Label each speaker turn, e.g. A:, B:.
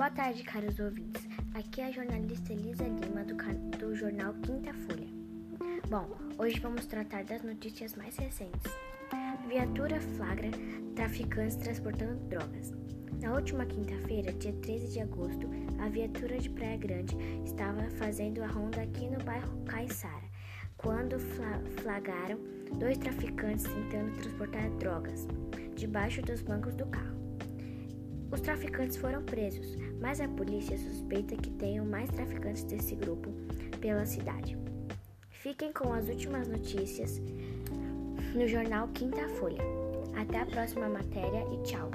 A: Boa tarde, caros ouvintes. Aqui é a jornalista Elisa Lima do, do jornal Quinta Folha. Bom, hoje vamos tratar das notícias mais recentes. Viatura flagra traficantes transportando drogas. Na última quinta-feira, dia 13 de agosto, a viatura de Praia Grande estava fazendo a ronda aqui no bairro Caiçara, quando flagraram dois traficantes tentando transportar drogas debaixo dos bancos do carro. Os traficantes foram presos, mas a polícia suspeita que tenham mais traficantes desse grupo pela cidade. Fiquem com as últimas notícias no jornal Quinta Folha. Até a próxima matéria e tchau!